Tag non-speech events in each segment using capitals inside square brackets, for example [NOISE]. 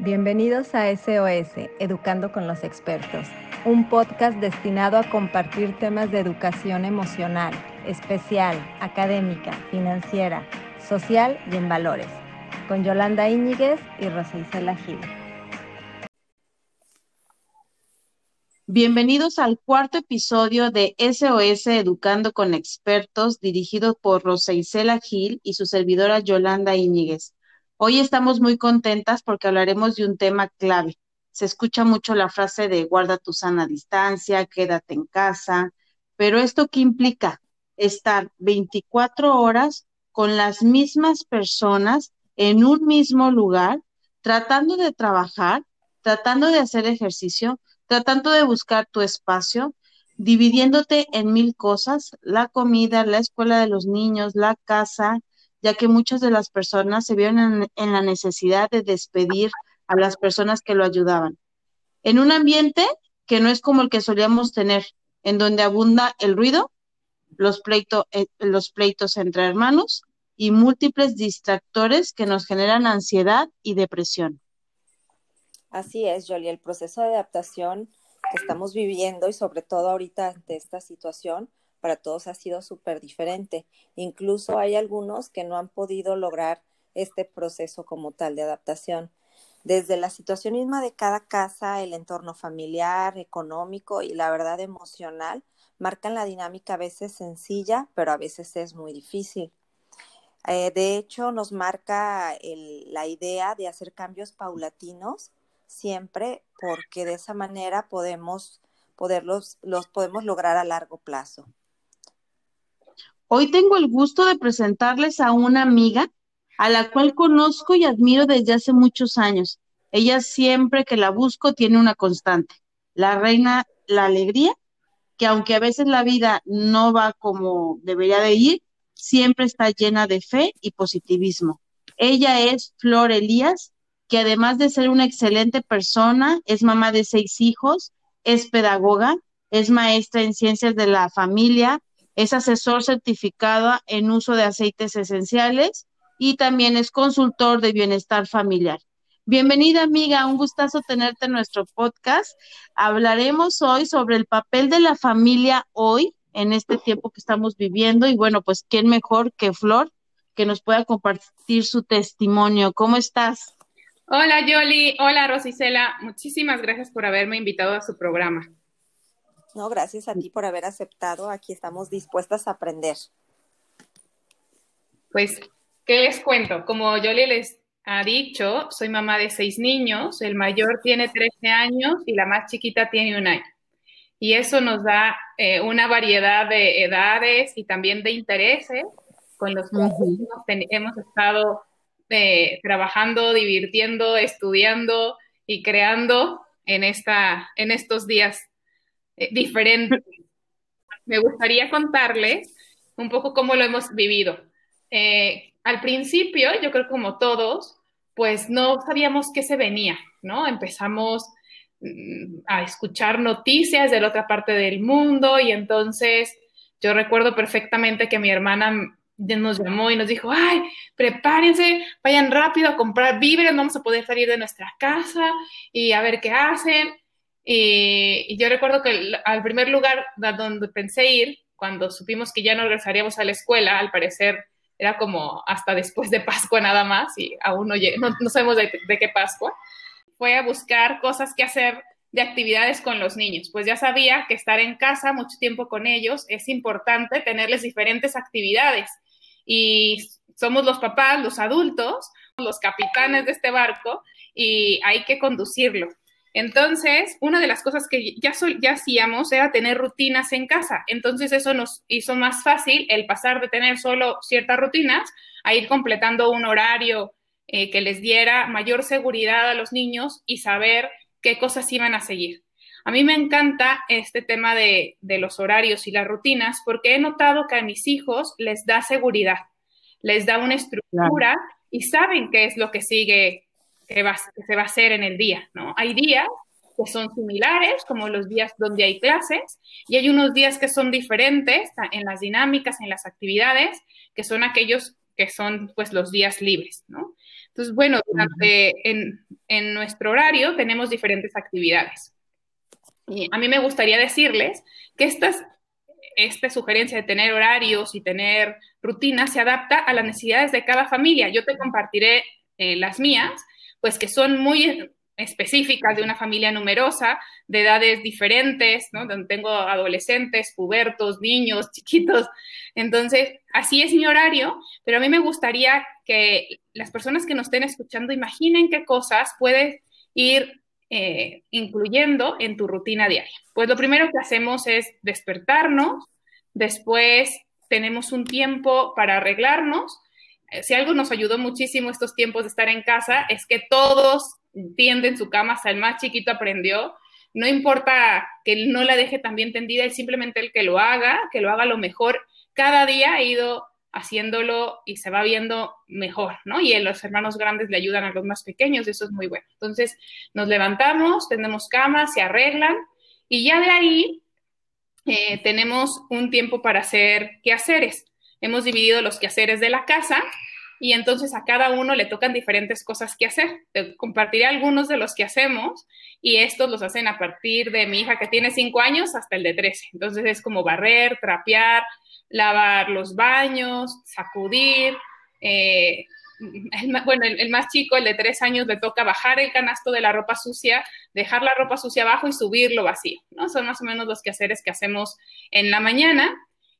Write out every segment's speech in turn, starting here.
Bienvenidos a SOS, Educando con los Expertos, un podcast destinado a compartir temas de educación emocional, especial, académica, financiera, social y en valores, con Yolanda Íñiguez y Rosa Isela Gil. Bienvenidos al cuarto episodio de SOS Educando con Expertos, dirigido por Rosa Isela Gil y su servidora Yolanda Íñiguez. Hoy estamos muy contentas porque hablaremos de un tema clave. Se escucha mucho la frase de guarda tu sana distancia, quédate en casa, pero ¿esto qué implica? Estar 24 horas con las mismas personas en un mismo lugar, tratando de trabajar, tratando de hacer ejercicio, tratando de buscar tu espacio, dividiéndote en mil cosas, la comida, la escuela de los niños, la casa, ya que muchas de las personas se vieron en, la necesidad de despedir a las personas que lo ayudaban. En un ambiente que no es como el que solíamos tener, en donde abunda el ruido, los, eh, los pleitos entre hermanos y múltiples distractores que nos generan ansiedad y depresión. Así es, Jolie, el proceso de adaptación que estamos viviendo y sobre todo ahorita ante esta situación, para todos ha sido súper diferente. Incluso hay algunos que no han podido lograr este proceso como tal de adaptación. Desde la situación misma de cada casa, el entorno familiar, económico y la verdad emocional, marcan la dinámica a veces sencilla, pero a veces es muy difícil. Eh, de hecho, nos marca la idea de hacer cambios paulatinos siempre porque de esa manera podemos, poderlos, los podemos lograr a largo plazo. Hoy tengo el gusto de presentarles a una amiga a la cual conozco y admiro desde hace muchos años. Ella siempre que la busco tiene una constante, la reina, la alegría, que aunque a veces la vida no va como debería de ir, siempre está llena de fe y positivismo. Ella es Flor Elías, que además de ser una excelente persona, es mamá de seis hijos, es pedagoga, es maestra en ciencias de la familia, es asesor certificado en uso de aceites esenciales y también es consultor de bienestar familiar. Bienvenida amiga, un gustazo tenerte en nuestro podcast. Hablaremos hoy sobre el papel de la familia hoy en este tiempo que estamos viviendo y bueno, pues quién mejor que Flor que nos pueda compartir su testimonio. ¿Cómo estás? Hola Yoli, hola Rosicela, muchísimas gracias por haberme invitado a su programa. No, gracias a ti por haber aceptado. Aquí estamos dispuestas a aprender. Pues, ¿qué les cuento? Como yo les ha dicho, soy mamá de seis niños. El mayor tiene 13 años y la más chiquita tiene un año. Y eso nos da eh, una variedad de edades y también de intereses con los que hemos estado eh, trabajando, divirtiendo, estudiando y creando en, esta, en estos días eh. Me gustaría contarles un poco cómo lo hemos vivido. Eh, al principio, yo creo como todos, pues no sabíamos qué se venía, ¿no? Empezamos mm, a escuchar noticias de la otra parte del mundo y entonces yo recuerdo perfectamente que mi hermana nos llamó y nos dijo, ay, prepárense, vayan rápido a comprar víveres, vamos a poder salir de nuestra casa y a ver qué hacen. Y, yo recuerdo que al primer lugar donde pensé ir, cuando supimos que ya no regresaríamos a la escuela, al parecer era como hasta después de Pascua nada más, y aún no, no, sabemos de, qué Pascua, fue a buscar cosas que hacer de actividades con los niños. Pues ya sabía que estar en casa mucho tiempo con ellos es importante tenerles diferentes actividades. Y somos los papás, los adultos, los capitanes de este barco, y hay que conducirlo. Entonces, una de las cosas que ya, ya hacíamos era tener rutinas en casa. Entonces, eso nos hizo más fácil el pasar de tener solo ciertas rutinas a ir completando un horario eh, que les diera mayor seguridad a los niños y saber qué cosas iban a seguir. A mí me encanta este tema de, los horarios y las rutinas porque he notado que a mis hijos les da seguridad, les da una estructura y saben qué es lo que sigue que, se va a hacer en el día, ¿no? Hay días que son similares, como los días donde hay clases, y hay unos días que son diferentes en las dinámicas, en las actividades, que son aquellos que son pues los días libres, ¿no? Entonces, bueno, durante, en nuestro horario tenemos diferentes actividades. Y a mí me gustaría decirles que estas, esta sugerencia de tener horarios y tener rutinas se adapta a las necesidades de cada familia. Yo te compartiré eh, las mías, pues que son muy específicas de una familia numerosa, de edades diferentes, ¿no? Donde tengo adolescentes, pubertos, niños, [LAUGHS] chiquitos. Entonces, así es mi horario, pero a mí me gustaría que las personas que nos estén escuchando imaginen qué cosas puedes ir eh, incluyendo en tu rutina diaria. Pues lo primero que hacemos es despertarnos, después tenemos un tiempo para arreglarnos. Eh, si algo nos ayudó muchísimo estos tiempos de estar en casa es que todos tienden su cama, hasta el más chiquito aprendió. No importa que no la deje tan bien tendida, es simplemente el que lo haga, que lo haga lo mejor. Cada día ha ido haciéndolo y se va viendo mejor, ¿no? Y los hermanos grandes le ayudan a los más pequeños, eso es muy bueno. Entonces, nos levantamos, tenemos cama, se arreglan y ya de ahí eh, tenemos un tiempo para hacer quehaceres. Hemos dividido los quehaceres de la casa y entonces a cada uno le tocan diferentes cosas que hacer. Compartiré algunos de los que hacemos y estos los hacen a partir de mi hija que tiene cinco años hasta el de 13. Entonces es como barrer, trapear, lavar los baños, sacudir. Eh, bueno, el, más chico, el de tres años, le toca bajar el canasto de la ropa sucia, dejar la ropa sucia abajo y subirlo vacío, ¿no? Son más o menos los quehaceres que hacemos en la mañana.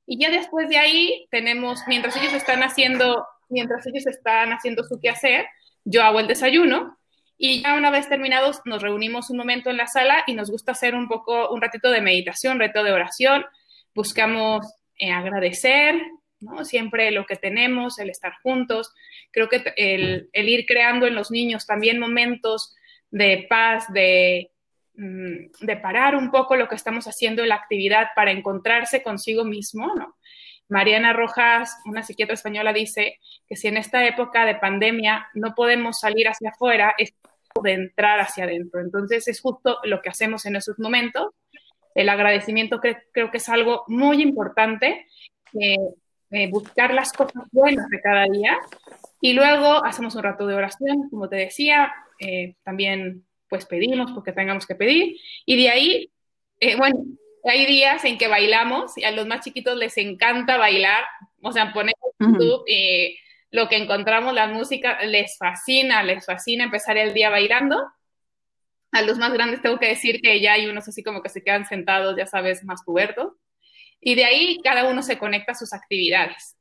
Y ya después de ahí tenemos, mientras ellos están haciendo mientras ellos están haciendo su quehacer, yo hago el desayuno y ya una vez terminados nos reunimos un momento en la sala y nos gusta hacer un poco, un ratito de meditación, reto de oración, buscamos eh, agradecer. Siempre lo que tenemos, el estar juntos. Creo que el, el, ir creando en los niños también momentos de paz, de, de parar un poco lo que estamos haciendo en la actividad para encontrarse consigo mismo, ¿no? Mariana Rojas, una psiquiatra española, dice que si en esta época de pandemia no podemos salir hacia afuera, es de entrar hacia adentro. Entonces es justo lo que hacemos en esos momentos. El agradecimiento creo que es algo muy importante, eh, buscar las cosas buenas de cada día y luego hacemos un rato de oración, como te decía, eh, también pues pedimos porque tengamos que pedir y de ahí, eh, bueno, hay días en que bailamos y a los más chiquitos les encanta bailar, o sea, ponemos YouTube y lo que encontramos, la música, les fascina, les fascina empezar el día bailando. A los más grandes tengo que decir que ya hay unos así como que se quedan sentados, ya sabes, más cubiertos. Y de ahí cada uno se conecta a sus actividades.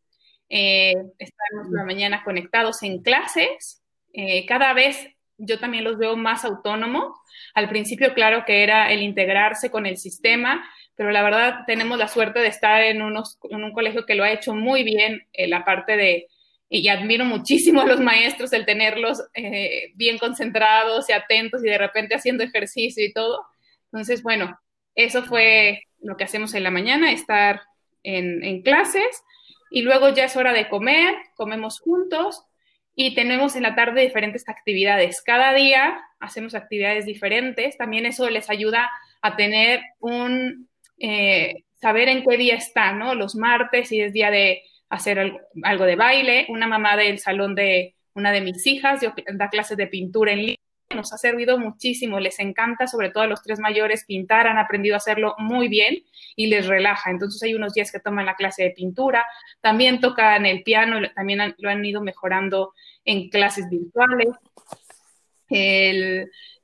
Eh, estamos la mañana conectados en clases. Eh, cada vez yo también los veo más autónomos. Al principio, claro que era el integrarse con el sistema, pero la verdad tenemos la suerte de estar en, un colegio que lo ha hecho muy bien, eh, la parte de, y admiro muchísimo a los maestros el tenerlos eh, bien concentrados y atentos y de repente haciendo ejercicio y todo. Entonces, bueno, eso fue lo que hacemos en la mañana, estar en clases y luego ya es hora de comer, comemos juntos y tenemos en la tarde diferentes actividades. Cada día hacemos actividades diferentes. También eso les ayuda a tener un, eh, saber en qué día está, ¿no? Los martes, si es día de hacer algo, de baile. Una mamá del salón de una de mis hijas da clases de pintura en línea. Nos ha servido muchísimo, les encanta, sobre todo a los tres mayores, pintar, han aprendido a hacerlo muy bien y les relaja. Entonces hay unos días que toman la clase de pintura, también tocan el piano, también lo han ido mejorando en clases virtuales.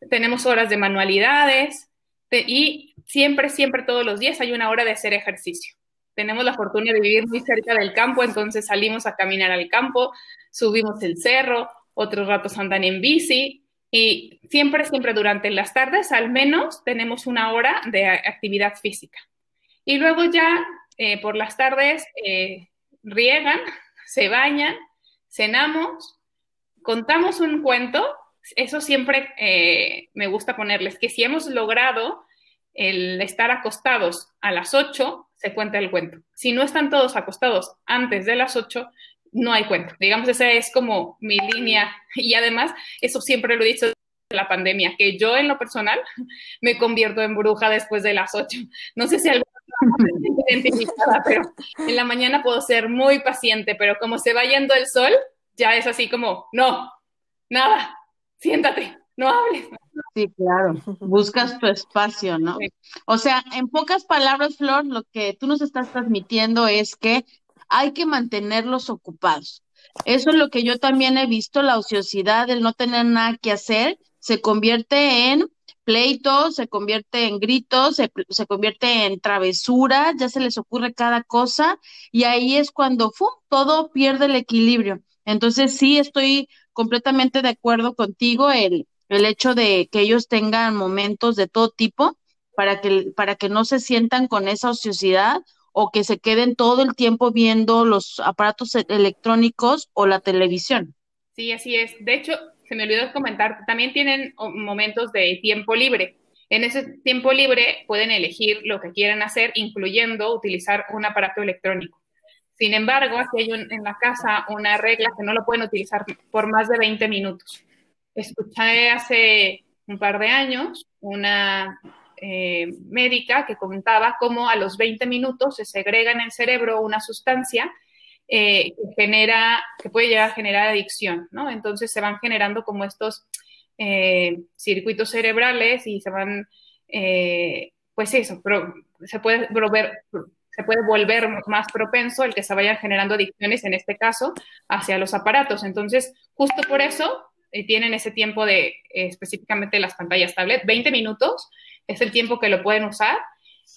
tenemos horas de manualidades y siempre, siempre todos los días hay una hora de hacer ejercicio. Tenemos la fortuna de vivir muy cerca del campo, entonces salimos a caminar al campo, subimos el cerro, otros ratos andan en bici y siempre, siempre durante las tardes al menos tenemos una hora de actividad física. Y luego ya eh, por las tardes eh, riegan, [LAUGHS] se bañan, cenamos contamos un cuento, eso siempre eh, me gusta ponerles, que si hemos logrado el estar acostados a las 8, se cuenta el cuento. Si no están todos acostados antes de las 8, no hay cuento. Digamos, esa es como mi línea. Y además, eso siempre lo he dicho de la pandemia, que yo en lo personal me convierto en bruja después de las 8. No sé si alguna identificada, pero en la mañana puedo ser muy paciente, pero como se va yendo el sol, ya es así como, no, nada, siéntate, no hables. Sí, claro, buscas tu espacio, ¿no? O sea, en pocas palabras, Flor, lo que tú nos estás transmitiendo es que hay que mantenerlos ocupados. Eso es lo que yo también he visto, la ociosidad, el no tener nada que hacer, se convierte en pleitos, se convierte en gritos, se, se convierte en travesuras, ya se les ocurre cada cosa y ahí es cuando ¡fum! todo pierde el equilibrio. Entonces sí estoy completamente de acuerdo contigo el, el hecho de que ellos tengan momentos de todo tipo para que, para que no se sientan con esa ociosidad o que se queden todo el tiempo viendo los aparatos e-, electrónicos o la televisión. Sí, así es. De hecho, se me olvidó comentar, también tienen momentos de tiempo libre. En ese tiempo libre pueden elegir lo que quieran hacer, incluyendo utilizar un aparato electrónico. Sin embargo, aquí hay en la casa una regla que no lo pueden utilizar por más de 20 minutos. Escuché hace un par de años una eh, médica que contaba cómo a los 20 minutos se segrega en el cerebro una sustancia eh, que genera, que puede llegar a generar adicción, ¿no? Entonces se van generando como estos eh, circuitos cerebrales y se van, pues eso, pero se puede volver, se puede volver más propenso el que se vayan generando adicciones, en este caso, hacia los aparatos. Entonces, justo por eso tienen ese tiempo de específicamente las pantallas tablet, 20 minutos, es el tiempo que lo pueden usar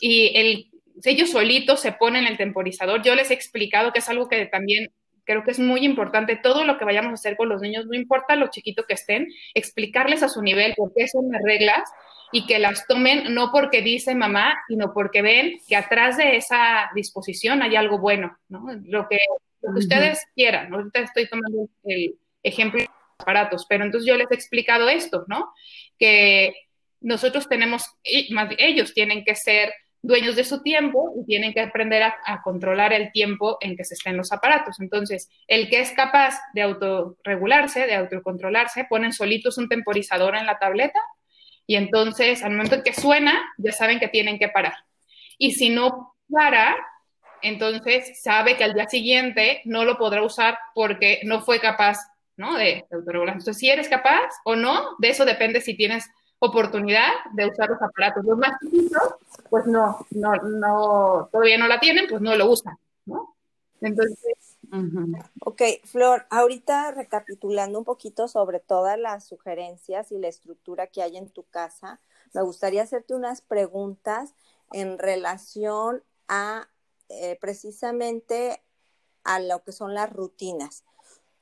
y el, ellos solitos se ponen el temporizador. Yo les he explicado que es algo que también creo que es muy importante, todo lo que vayamos a hacer con los niños, no importa lo chiquito que estén, explicarles a su nivel por qué son las reglas y que las tomen no porque dice mamá, sino porque ven que atrás de esa disposición hay algo bueno, ¿no? Lo que, ustedes quieran. Ahorita estoy tomando el ejemplo de aparatos, pero entonces yo les he explicado esto, ¿no? Que nosotros tenemos, ellos tienen que ser dueños de su tiempo y tienen que aprender a, controlar el tiempo en que se estén los aparatos. Entonces, el que es capaz de autorregularse, de autocontrolarse, ponen solitos un temporizador en la tableta y entonces al momento en que suena, ya saben que tienen que parar. Y si no para, entonces sabe que al día siguiente no lo podrá usar porque no fue capaz ¿no? de, de autorregularse. Entonces, si eres capaz o no, de eso depende si tienes oportunidad de usar los aparatos. Los más chiquitos, pues no, no, no, todavía no la tienen, pues no lo usan, ¿no? Entonces. Ok, Flor, ahorita recapitulando un poquito sobre todas las sugerencias y la estructura que hay en tu casa, me gustaría hacerte unas preguntas en relación a eh, precisamente a lo que son las rutinas.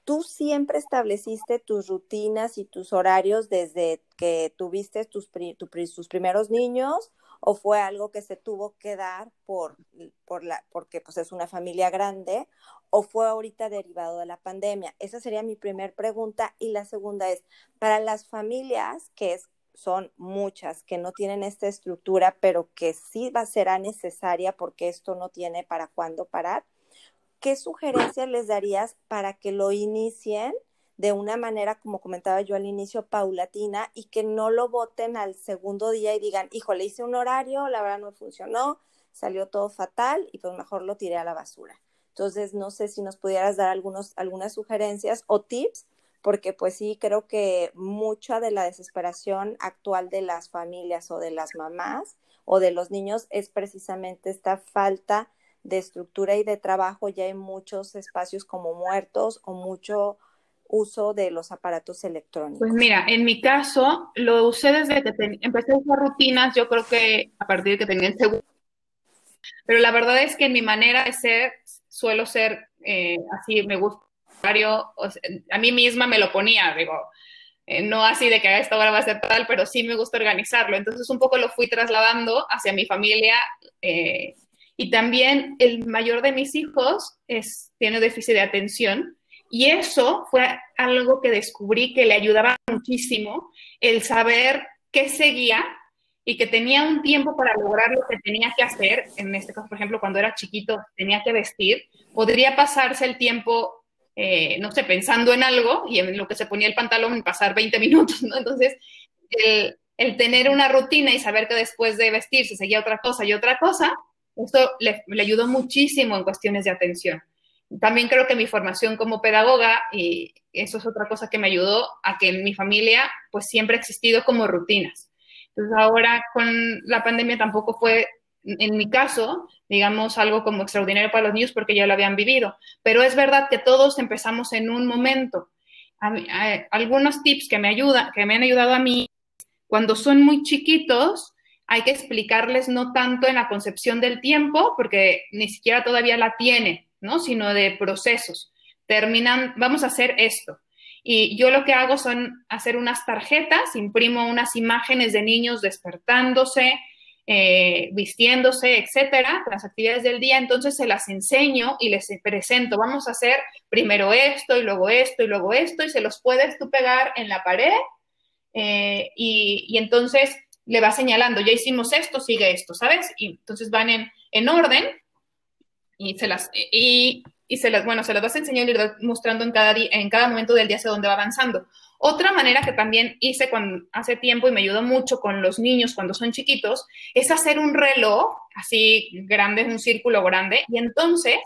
¿Tú siempre estableciste tus rutinas y tus horarios desde que tuviste tus, tus primeros niños o fue algo que se tuvo que dar por, por la, porque pues es una familia grande o fue ahorita derivado de la pandemia? Esa sería mi primera pregunta. Y la segunda es, para las familias que es, son muchas, que no tienen esta estructura, pero que sí va, será necesaria porque esto no tiene para cuándo parar, ¿qué sugerencias les darías para que lo inicien de una manera, como comentaba yo al inicio, paulatina y que no lo voten al segundo día y digan, híjole, hice un horario, la verdad no funcionó, salió todo fatal y pues mejor lo tiré a la basura? Entonces, no sé si nos pudieras dar algunos, algunas sugerencias o tips, porque pues sí, creo que mucha de la desesperación actual de las familias o de las mamás o de los niños es precisamente esta falta de estructura y de trabajo ya hay muchos espacios como muertos o mucho uso de los aparatos electrónicos? Pues mira, en mi caso lo usé desde que empecé a usar rutinas, yo creo que a partir de que tenía el segundo. Pero la verdad es que en mi manera de ser, suelo ser eh, así, me gusta. a mí misma me lo ponía, digo, eh, no así de que a esta hora va a ser tal, pero sí me gusta organizarlo. Entonces un poco lo fui trasladando hacia mi familia eh, y también el mayor de mis hijos es, tiene déficit de atención y eso fue algo que descubrí que le ayudaba muchísimo el saber qué seguía y que tenía un tiempo para lograr lo que tenía que hacer. En este caso, por ejemplo, cuando era chiquito tenía que vestir, podría pasarse el tiempo, eh, no sé, pensando en algo y en lo que se ponía el pantalón pasar 20 minutos, ¿no? Entonces, el, tener una rutina y saber que después de vestir se seguía otra cosa y otra cosa, esto le, ayudó muchísimo en cuestiones de atención. También creo que mi formación como pedagoga, y eso es otra cosa que me ayudó a que en mi familia pues siempre ha existido como rutinas. Entonces ahora con la pandemia tampoco fue, en mi caso, digamos, algo como extraordinario para los niños porque ya lo habían vivido. Pero es verdad que todos empezamos en un momento. algunos tips que me ayudan, que me han ayudado a mí, cuando son muy chiquitos, hay que explicarles no tanto en la concepción del tiempo, porque ni siquiera todavía la tiene, ¿no? Sino de procesos. Terminan, vamos a hacer esto. Y yo lo que hago son hacer unas tarjetas, imprimo unas imágenes de niños despertándose, eh, vistiéndose, etcétera, las actividades del día, entonces se las enseño y les presento, vamos a hacer primero esto y luego esto y luego esto y se los puedes tú pegar en la pared eh, y, entonces le va señalando, ya hicimos esto, sigue esto, ¿sabes? Y entonces van en, en orden y se las, y, y se las, bueno, se las vas enseñando y mostrando en cada, día, en cada momento del día hacia dónde va avanzando. Otra manera que también hice cuando, hace tiempo y me ayudó mucho con los niños cuando son chiquitos es hacer un reloj así grande, un círculo grande, y entonces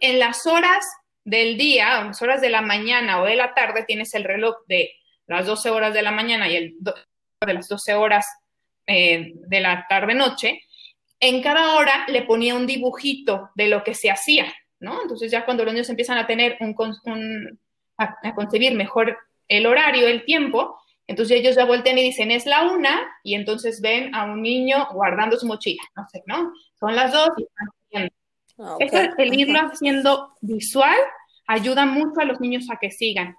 en las horas del día, en las horas de la mañana o de la tarde, tienes el reloj de las 12 horas de la mañana y el de las 12 horas eh, de la tarde-noche. En cada hora le ponía un dibujito de lo que se hacía, ¿no? Entonces ya cuando los niños empiezan a tener un, un a concebir mejor el horario, el tiempo, entonces ellos ya vuelten y dicen, es la una, y entonces ven a un niño guardando su mochila, no sé, ¿no? Son las dos y están haciendo. Ah, el irlo haciendo visual ayuda mucho a los niños a que sigan.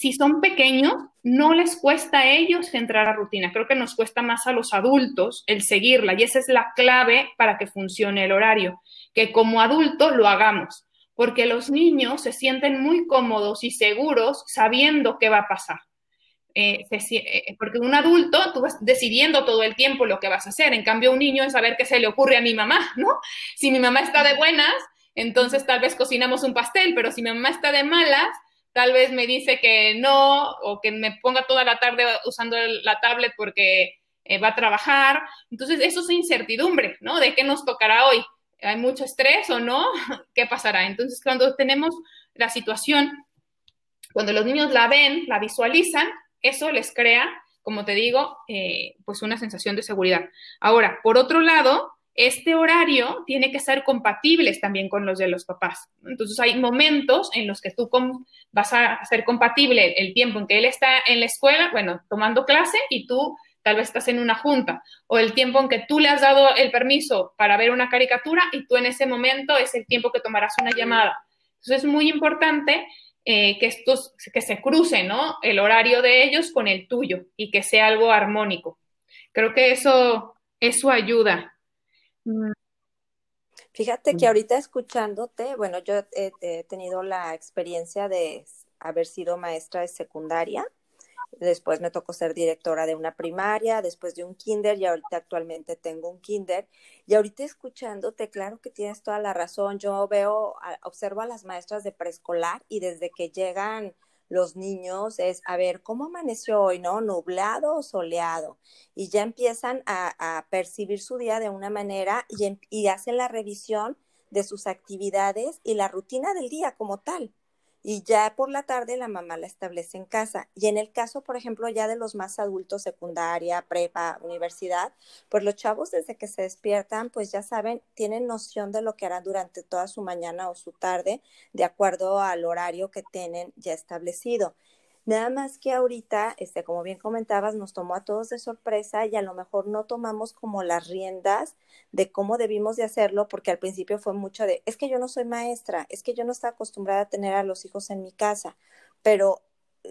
Si son pequeños, no les cuesta a ellos entrar a rutina. Creo que nos cuesta más a los adultos el seguirla y esa es la clave para que funcione el horario, que como adultos lo hagamos porque los niños se sienten muy cómodos y seguros sabiendo qué va a pasar. Eh, eh, porque un adulto, tú vas decidiendo todo el tiempo lo que vas a hacer, en cambio un niño es saber qué se le ocurre a mi mamá, ¿no? Si mi mamá está de buenas, entonces tal vez cocinamos un pastel, pero si mi mamá está de malas, tal vez me dice que no, o que me ponga toda la tarde usando la tablet porque eh, va a trabajar. Entonces, eso es incertidumbre, ¿no? ¿De qué nos tocará hoy? hay mucho estrés o no, [LAUGHS] ¿qué pasará? Entonces, cuando tenemos la situación, cuando los niños la ven, la visualizan, eso les crea, como te digo, eh, pues una sensación de seguridad. Ahora, por otro lado, este horario tiene que ser compatible también con los de los papás. Entonces, hay momentos en los que tú vas a hacer compatible el tiempo en que él está en la escuela, bueno, tomando clase, y tú tal vez estás en una junta, o el tiempo en que tú le has dado el permiso para ver una caricatura y tú en ese momento es el tiempo que tomarás una llamada. Entonces es muy importante eh, que estos, que se cruce, ¿no? El horario de ellos con el tuyo y que sea algo armónico. Creo que eso, eso ayuda. Mm. Fíjate que ahorita escuchándote, bueno, yo he tenido la experiencia de haber sido maestra de secundaria después me tocó ser directora de una primaria, después de un kinder y ahorita actualmente tengo un kinder. Y ahorita escuchándote, claro que tienes toda la razón. Yo veo, observo a las maestras de preescolar y desde que llegan los niños es, a ver, ¿cómo amaneció hoy, no? Nublado o soleado. Y ya empiezan a, percibir su día de una manera y, em, y hacen la revisión de sus actividades y la rutina del día como tal y ya por la tarde la mamá la establece en casa. Y en el caso, por ejemplo, ya de los más adultos, secundaria, prepa, universidad, pues los chavos desde que se despiertan, pues ya saben, tienen noción de lo que harán durante toda su mañana o su tarde, de acuerdo al horario que tienen ya establecido. Nada más que ahorita, este, como bien comentabas, nos tomó a todos de sorpresa y a lo mejor no tomamos como las riendas de cómo debimos de hacerlo, porque al principio fue mucho de, es que yo no soy maestra, es que yo no estaba acostumbrada a tener a los hijos en mi casa, pero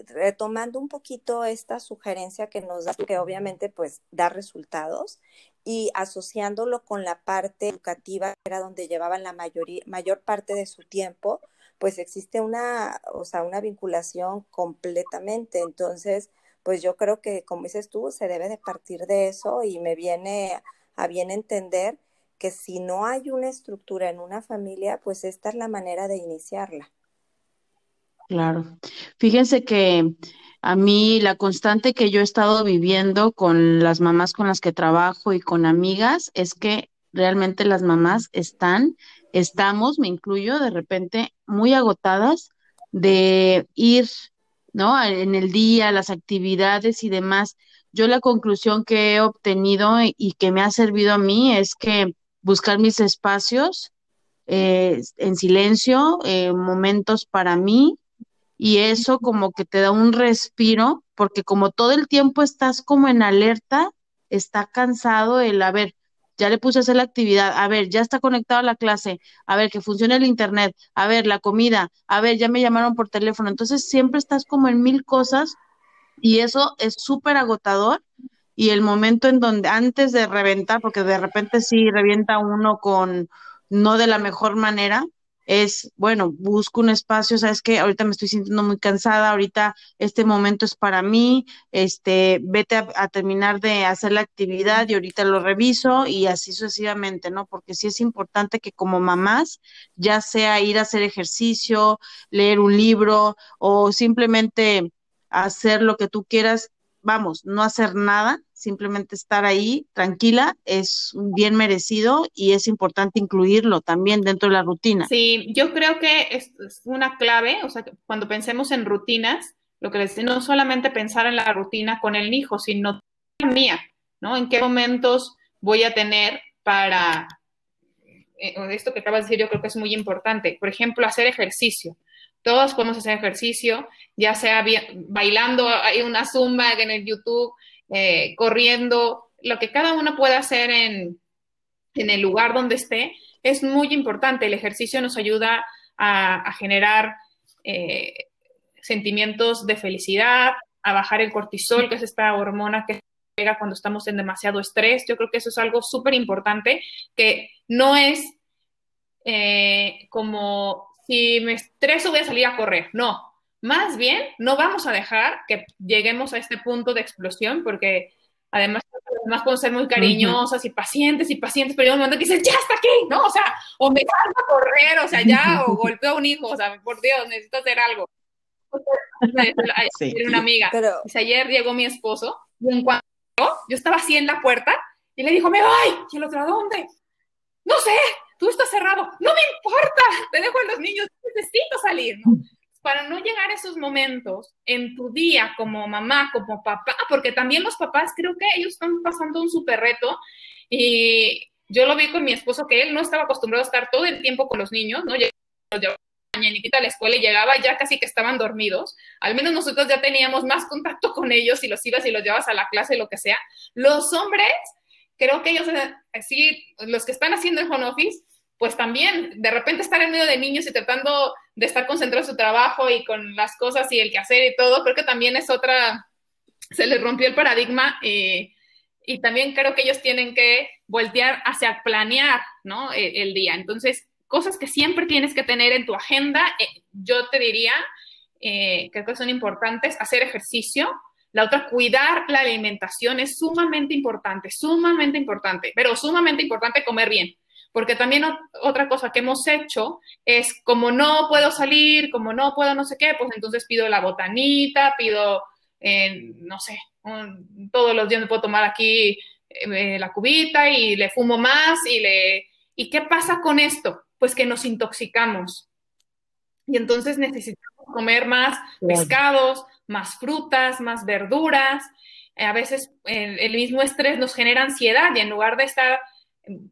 retomando un poquito esta sugerencia que nos da, que obviamente pues da resultados y asociándolo con la parte educativa, que era donde llevaban la mayoría, mayor parte de su tiempo, pues existe una, o sea, una vinculación completamente. Entonces, pues yo creo que, como dices tú, se debe de partir de eso y me viene a bien entender que si no hay una estructura en una familia, pues esta es la manera de iniciarla. Claro. Fíjense que a mí la constante que yo he estado viviendo con las mamás con las que trabajo y con amigas es que realmente las mamás están estamos, me incluyo, de repente muy agotadas de ir, ¿no? En el día, las actividades y demás. Yo la conclusión que he obtenido y que me ha servido a mí es que buscar mis espacios eh, en silencio, eh, momentos para mí, y eso como que te da un respiro, porque como todo el tiempo estás como en alerta, está cansado el, a ver, ya le puse a hacer la actividad, a ver, ya está conectado a la clase, a ver, que funcione el internet, a ver, la comida, a ver, ya me llamaron por teléfono. Entonces siempre estás como en mil cosas y eso es súper agotador. Y el momento en donde antes de reventar, porque de repente sí revienta uno con no de la mejor manera, es, bueno, busco un espacio, sabes que ahorita me estoy sintiendo muy cansada, ahorita este momento es para mí, este, vete a, terminar de hacer la actividad y ahorita lo reviso y así sucesivamente, ¿no? Porque sí es importante que como mamás, ya sea ir a hacer ejercicio, leer un libro o simplemente hacer lo que tú quieras, vamos, no hacer nada, simplemente estar ahí tranquila es bien merecido y es importante incluirlo también dentro de la rutina. Sí, yo creo que es, una clave, o sea, cuando pensemos en rutinas, lo que les no solamente pensar en la rutina con el hijo, sino mía, ¿no? ¿En qué momentos voy a tener para, eh, esto que acabas de decir yo creo que es muy importante, por ejemplo, hacer ejercicio. Todos podemos hacer ejercicio, ya sea bailando, hay una zumba en el YouTube, eh, corriendo, lo que cada uno pueda hacer en, el lugar donde esté, es muy importante. El ejercicio nos ayuda a, generar eh, sentimientos de felicidad, a bajar el cortisol, que es esta hormona que pega cuando estamos en demasiado estrés. Yo creo que eso es algo súper importante, que no es eh, como si me estreso voy a salir a correr, no, más bien, no vamos a dejar que lleguemos a este punto de explosión porque además, además podemos ser muy cariñosas y pacientes y pacientes, pero hay un momento que dices, ya está aquí, ¿no? O sea, o me salgo a correr, o sea, ya, o [LAUGHS] golpeo a un hijo, o sea, por Dios, necesito hacer algo. [LAUGHS] Sí. una amiga. Pero... ayer llegó mi esposo y en cuanto yo estaba así en la puerta y le dijo, me voy. ¿Y el otro a dónde? No sé, tú estás cerrado. No me importa, te dejo a los niños, necesito salir, ¿no? Para no llegar a esos momentos en tu día como mamá, como papá, porque también los papás creo que ellos están pasando un súper reto y yo lo vi con mi esposo que él no estaba acostumbrado a estar todo el tiempo con los niños, ¿no? Llevaba mañanita a la escuela y llegaba ya casi que estaban dormidos. Al menos nosotros ya teníamos más contacto con ellos si los ibas y los llevas a la clase, lo que sea. Los hombres, creo que ellos, así, los que están haciendo el home office, pues también de repente estar en medio de niños y tratando de estar concentrado en su trabajo y con las cosas y el quehacer y todo, creo que también es otra, se les rompió el paradigma y, y también creo que ellos tienen que voltear hacia planear, ¿no? E, el, día. Entonces, cosas que siempre tienes que tener en tu agenda, eh, yo te diría, eh, creo que son importantes, hacer ejercicio, la otra, cuidar la alimentación es sumamente importante, sumamente importante, pero sumamente importante comer bien porque también otra cosa que hemos hecho es como no puedo salir, como no puedo no sé qué, pues entonces pido la botanita, pido, eh, no sé, todos los días me puedo tomar aquí eh, la cubita y le fumo más y le... ¿Y qué pasa con esto? Pues que nos intoxicamos. Y entonces necesitamos comer más pescados, más frutas, más verduras. A veces el mismo estrés nos genera ansiedad y en lugar de estar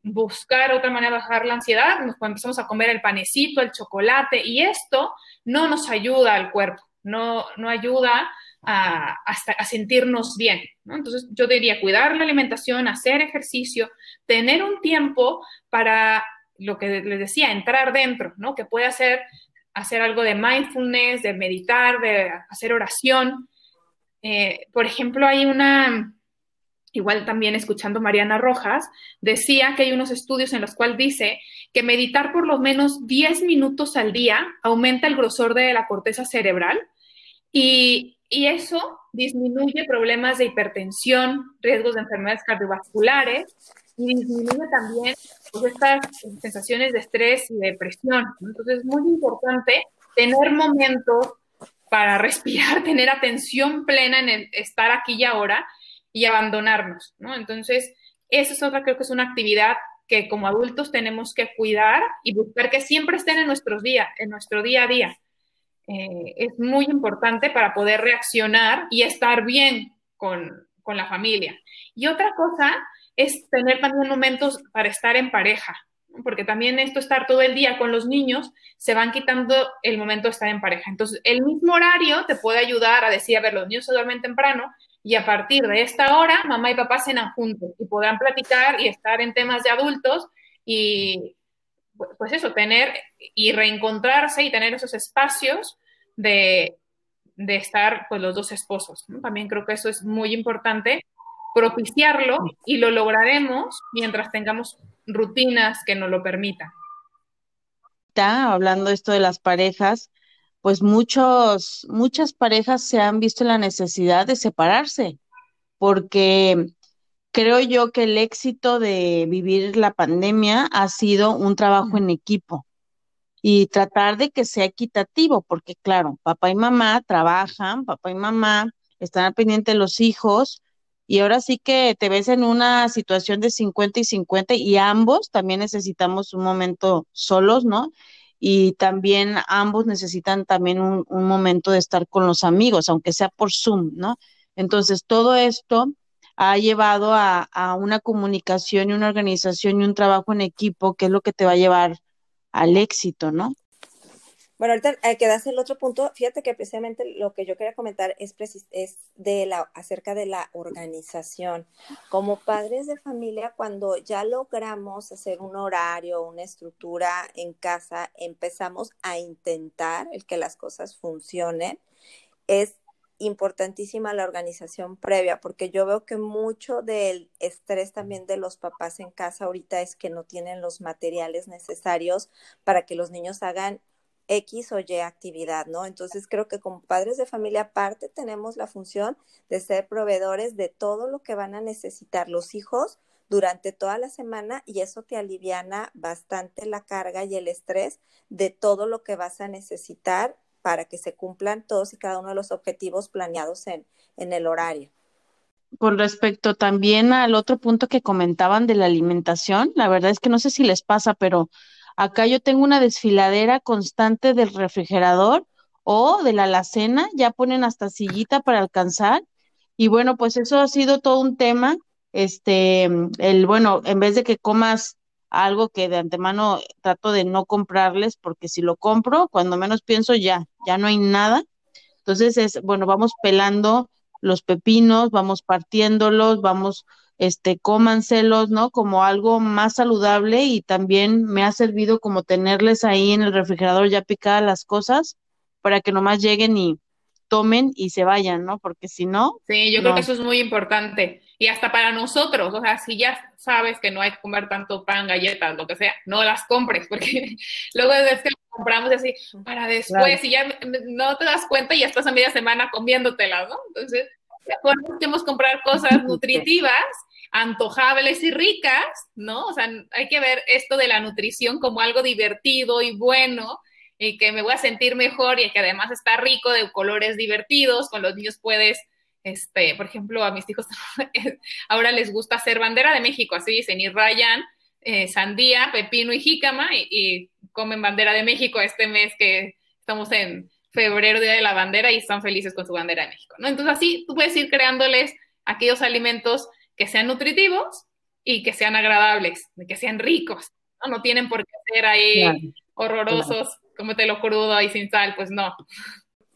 buscar otra manera de bajar la ansiedad, nos empezamos a comer el panecito, el chocolate, y esto no nos ayuda al cuerpo, no, no ayuda a, a sentirnos bien. Entonces, yo diría cuidar la alimentación, hacer ejercicio, tener un tiempo para lo que les decía, entrar dentro, ¿no? Que puede hacer, hacer algo de mindfulness, de meditar, de hacer oración. Eh, por ejemplo, hay una, igual también escuchando Mariana Rojas, decía que hay unos estudios en los cuales dice que meditar por lo menos 10 minutos al día aumenta el grosor de la corteza cerebral y, eso disminuye problemas de hipertensión, riesgos de enfermedades cardiovasculares y disminuye también pues, estas sensaciones de estrés y depresión. Entonces es muy importante tener momentos para respirar, [LAUGHS] tener atención plena en estar aquí y ahora y abandonarnos, ¿no? Entonces, esa es otra, creo que es una actividad que como adultos tenemos que cuidar y buscar que siempre estén en nuestros días, en nuestro día a día. Eh, es muy importante para poder reaccionar y estar bien con, con la familia. Y otra cosa es tener también momentos para estar en pareja, porque también esto estar todo el día con los niños, se van quitando el momento de estar en pareja. Entonces, el mismo horario te puede ayudar a decir, a ver, los niños se duermen temprano y a partir de esta hora, mamá y papá cenan juntos y podrán platicar y estar en temas de adultos y, pues eso, tener y reencontrarse y tener esos espacios de, de estar, pues, los dos esposos. También creo que eso es muy importante propiciarlo y lo lograremos mientras tengamos rutinas que nos lo permitan. Hablando esto de las parejas, pues muchos, muchas parejas se han visto la necesidad de separarse, porque creo yo que el éxito de vivir la pandemia ha sido un trabajo en equipo y tratar de que sea equitativo, porque claro, papá y mamá trabajan, papá y mamá están al pendiente de los hijos, y ahora sí que te ves en una situación de 50 y 50 y ambos también necesitamos un momento solos, ¿no? Y también ambos necesitan también un, momento de estar con los amigos, aunque sea por Zoom, ¿no? Entonces, todo esto ha llevado a, a una comunicación y una organización y un trabajo en equipo que es lo que te va a llevar al éxito, ¿no? Bueno, ahorita hay que darse el otro punto. Fíjate que precisamente lo que yo quería comentar es, es de la, acerca de la organización. Como padres de familia, cuando ya logramos hacer un horario, una estructura en casa, empezamos a intentar el que las cosas funcionen. Es importantísima la organización previa, porque yo veo que mucho del estrés también de los papás en casa ahorita es que no tienen los materiales necesarios para que los niños hagan X o Y actividad, ¿no? Entonces creo que como padres de familia aparte tenemos la función de ser proveedores de todo lo que van a necesitar los hijos durante toda la semana y eso te aliviana bastante la carga y el estrés de todo lo que vas a necesitar para que se cumplan todos y cada uno de los objetivos planeados en, en el horario. Con respecto también al otro punto que comentaban de la alimentación, la verdad es que no sé si les pasa, pero Acá yo tengo una desfiladera constante del refrigerador o de la alacena, ya ponen hasta sillita para alcanzar. Y bueno, pues eso ha sido todo un tema. Este, el bueno, en vez de que comas algo que de antemano trato de no comprarles, porque si lo compro, cuando menos pienso ya, ya no hay nada. Entonces es, bueno, vamos pelando los pepinos, vamos partiéndolos, vamos este, cómanselos, ¿no? Como algo más saludable y también me ha servido como tenerles ahí en el refrigerador ya picadas las cosas para que nomás lleguen y tomen y se vayan, ¿no? Porque si no... Sí, yo creo que eso es muy importante. Y hasta para nosotros, o sea, si ya sabes que no hay que comer tanto pan, galletas, lo que sea, no las compres, porque [LAUGHS] luego es que compramos así para después y ya no te das cuenta y ya estás a media semana comiéndotelas, ¿no? Entonces, podemos comprar cosas [LAUGHS] nutritivas antojables y ricas, ¿no? O sea, hay que ver esto de la nutrición como algo divertido y bueno y que me voy a sentir mejor y que además está rico de colores divertidos, con los niños puedes, este, por ejemplo, a mis hijos [LAUGHS] ahora les gusta hacer bandera de México, así dicen, y rayan eh, sandía, pepino y jícama y, y comen bandera de México este mes que estamos en febrero, Día de la Bandera, y están felices con su bandera de México, ¿no? Entonces así tú puedes ir creándoles aquellos alimentos que sean nutritivos y que sean agradables, que sean ricos. No, no tienen por qué ser ahí horrorosos, como te lo crudo y sin sal, pues no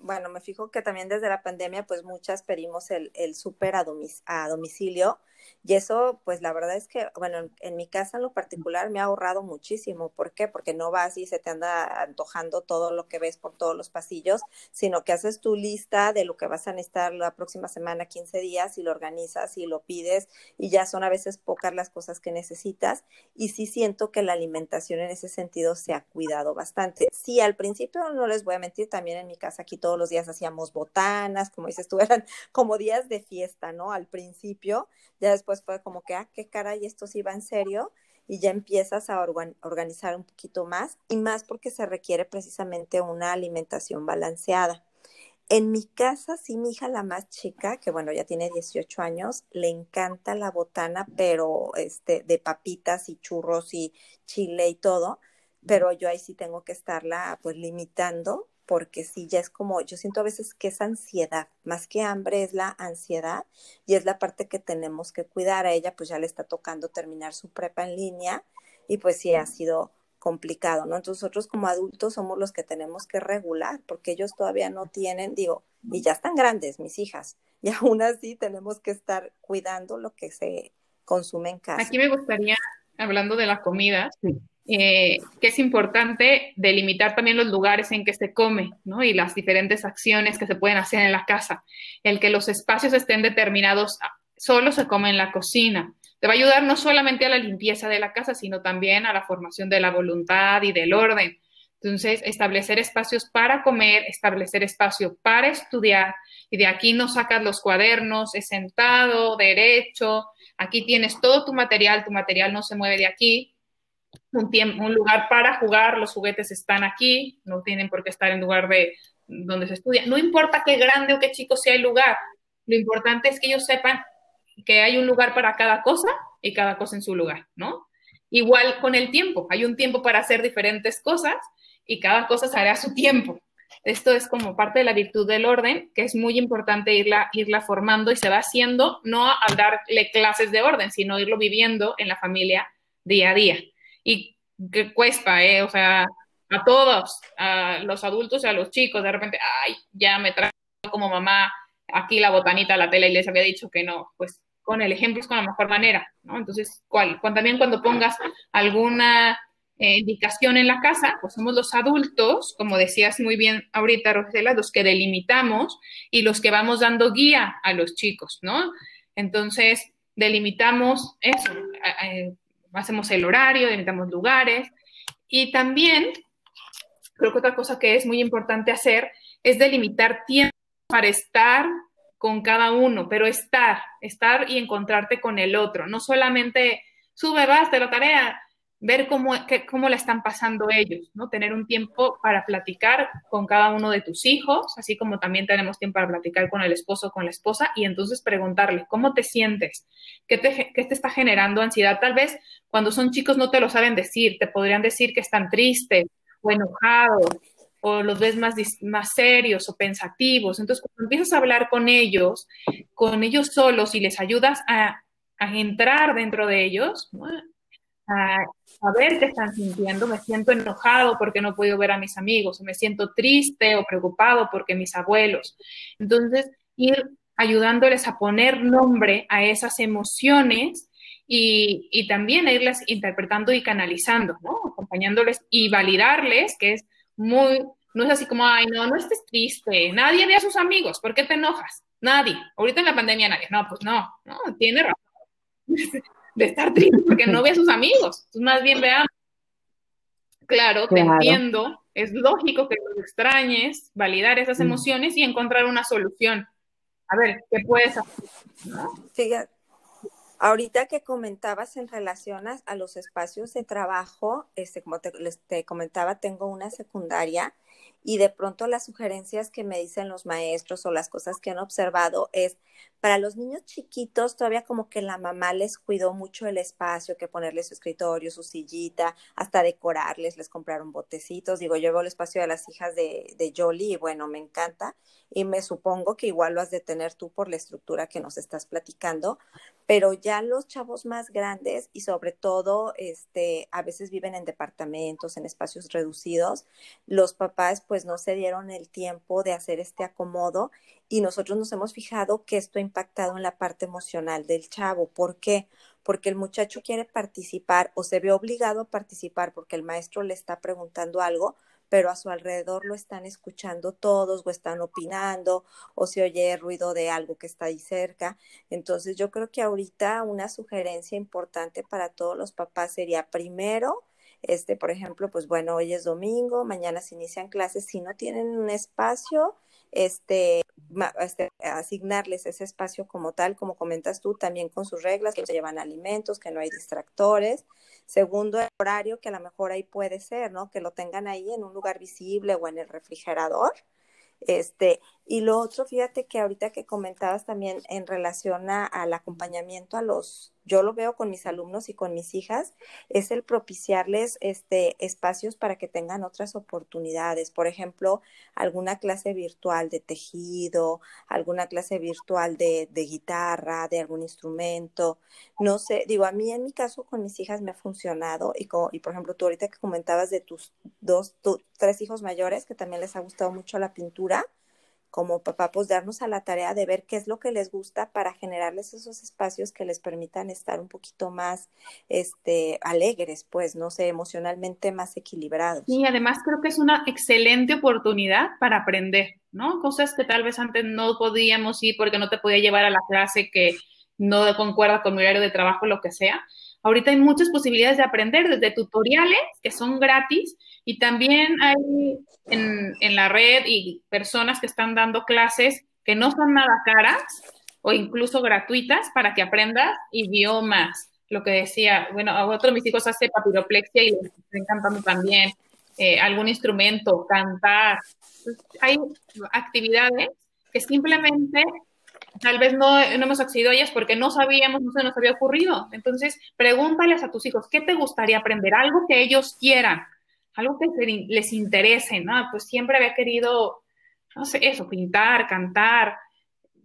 bueno, me fijo que también desde la pandemia, pues muchas pedimos el, el súper a, a, domicilio. Y eso, pues la verdad es que, bueno, en, mi casa en lo particular me ha ahorrado muchísimo. ¿Por qué? Porque no vas y se te anda antojando todo lo que ves por todos los pasillos, sino que haces tu lista de lo que vas a necesitar la próxima semana, 15 días, y lo organizas y lo pides, y ya son a veces pocas las cosas que necesitas. Y sí siento que la alimentación en ese sentido se ha cuidado bastante. Sí, al principio no les voy a mentir, también en mi casa aquí todo todos los días hacíamos botanas, como dices tú, [LAUGHS] como días de fiesta, ¿no? Al principio, ya después fue como que, ah, qué caray, esto sí va en serio, y ya empiezas a organizar un poquito más, y más porque se requiere precisamente una alimentación balanceada. En mi casa, sí, mi hija, la más chica, que bueno, ya tiene 18 años, le encanta la botana, pero este, de papitas y churros y chile y todo, pero yo ahí sí tengo que estarla pues limitando, porque sí, ya es como, yo siento a veces que es ansiedad, más que hambre es la ansiedad y es la parte que tenemos que cuidar. A ella pues ya le está tocando terminar su prepa en línea y pues sí ha sido complicado, ¿no? Entonces nosotros como adultos somos los que tenemos que regular, porque ellos todavía no tienen, digo, y ya están grandes mis hijas, [LAUGHS] y aún así tenemos que estar cuidando lo que se consume en casa. Aquí me gustaría, hablando de la comida, eh, que es importante delimitar también los lugares en que se come, ¿no? Y las diferentes acciones que se pueden hacer en la casa. El que los espacios estén determinados, solo se come en la cocina te va a ayudar no solamente a la limpieza de la casa, sino también a la formación de la voluntad y del orden. Entonces, establecer espacios para comer, establecer espacio para estudiar, y de aquí no sacas los cuadernos, es sentado, derecho, aquí tienes todo tu material, tu material no se mueve de aquí, un, tiempo, un lugar para jugar, los juguetes están aquí, no tienen por qué estar en lugar de donde se estudia. No importa qué grande o qué chico sea el lugar, lo importante es que ellos sepan que hay un lugar para cada cosa y cada cosa en su lugar, ¿no? Igual con el tiempo, hay un tiempo para hacer diferentes cosas y cada cosa se hará a su tiempo. Esto es como parte de la virtud del orden, que es muy importante irla, irla formando y se va haciendo, no al darle clases de orden, sino irlo viviendo en la familia día a día. Y que cuesta, ¿eh? O sea, a todos, a los adultos y a los chicos, de repente, ay, ya me traigo como mamá aquí la botanita, la tela y les había dicho que no, pues con el ejemplo es con la mejor manera, ¿no? Entonces, ¿cuál? Cuando, también cuando pongas alguna eh, indicación en la casa, pues somos los adultos, como decías muy bien ahorita, Rosela, los que delimitamos y los que vamos dando guía a los chicos, ¿no? Entonces, delimitamos eso, hacemos el horario, delimitamos lugares y también creo que otra cosa que es muy importante hacer es delimitar tiempo para estar con cada uno, pero estar, estar y encontrarte con el otro, no solamente sube, vas de la tarea, ver cómo, cómo la están pasando ellos, ¿no? Tener un tiempo para platicar con cada uno de tus hijos, así como también tenemos tiempo para platicar con el esposo con la esposa y entonces preguntarle, ¿cómo te sientes? ¿Qué te, ¿Qué te está generando ansiedad? Tal vez cuando son chicos no te lo saben decir, te podrían decir que están tristes o enojados o los ves más, más serios o pensativos. Entonces, cuando empiezas a hablar con ellos, con ellos solos y les ayudas a, a entrar dentro de ellos, a, a, ver qué están sintiendo, me siento enojado porque no puedo ver a mis amigos, o me siento triste o preocupado porque mis abuelos. Entonces, ir ayudándoles a poner nombre a esas emociones y, y, también a irlas interpretando y canalizando, ¿no? Acompañándoles y validarles, que es muy, no es así como, ay, no, no estés triste, nadie ve a sus amigos, ¿por qué te enojas? Nadie, ahorita en la pandemia nadie, no, pues no, no, tiene razón [LAUGHS] de estar triste porque no ve a sus amigos, pues más bien veamos. Claro, te entiendo, es lógico que los extrañes, validar esas mm. emociones y encontrar una solución. A ver, ¿qué puedes hacer? Ahorita que comentabas en relación a, los espacios de trabajo, este, como te, te comentaba, tengo una secundaria y de pronto las sugerencias que me dicen los maestros o las cosas que han observado es para los niños chiquitos todavía como que la mamá les cuidó mucho el espacio, que ponerles su escritorio, su sillita, hasta decorarles, les compraron botecitos. Digo, yo veo el espacio de las hijas de, de Jolie y bueno, me encanta y me supongo que igual lo has de tener tú por la estructura que nos estás platicando, pero ya los chavos más grandes y sobre todo este a veces viven en departamentos, en espacios reducidos, los papás pues no se dieron el tiempo de hacer este acomodo y nosotros nos hemos fijado que esto ha impactado en la parte emocional del chavo. ¿Por qué? Porque el muchacho quiere participar o se ve obligado a participar porque el maestro le está preguntando algo, pero a su alrededor lo están escuchando todos o están opinando o se oye ruido de algo que está ahí cerca. Entonces yo creo que ahorita una sugerencia importante para todos los papás sería primero, este, por ejemplo, pues bueno, hoy es domingo, mañana se inician clases, si no tienen un espacio, este, este, asignarles ese espacio como tal, como comentas tú, también con sus reglas, que se llevan alimentos, que no hay distractores, Segundo, el horario, que a lo mejor ahí puede ser, ¿no? Que lo tengan ahí en un lugar visible o en el refrigerador. Este, Y lo otro, fíjate que ahorita que comentabas también en relación al acompañamiento a los, yo lo veo con mis alumnos y con mis hijas, es el propiciarles este espacios para que tengan otras oportunidades. Por ejemplo, alguna clase virtual de tejido, alguna clase virtual de, de guitarra, de algún instrumento. No sé, digo, a mí en mi caso con mis hijas me ha funcionado y, y por ejemplo, tú ahorita que comentabas de tus dos, tres hijos mayores que también les ha gustado mucho la pintura como papá, pues darnos a la tarea de ver qué es lo que les gusta para generarles esos espacios que les permitan estar un poquito más este, alegres, pues, no sé, emocionalmente más equilibrados. Y además creo que es una excelente oportunidad para aprender, ¿no? Cosas que tal vez antes no podíamos ir porque no te podía llevar a la clase que no concuerda con mi horario de trabajo, lo que sea. Ahorita hay muchas posibilidades de aprender, desde tutoriales que son gratis y también hay en, la red y personas que están dando clases que no son nada caras o incluso gratuitas para que aprendas idiomas. Lo que decía, bueno, a otro de mis hijos hace papiroplexia y les está encantando también eh, algún instrumento, cantar. hay actividades que simplemente tal vez no, no, hemos accedido a ellas porque no sabíamos, no se nos había ocurrido. Entonces, pregúntales a tus hijos, ¿qué te gustaría aprender? Algo que ellos quieran, algo que les interese, ¿no? Pues siempre había querido, no sé, eso, pintar, cantar.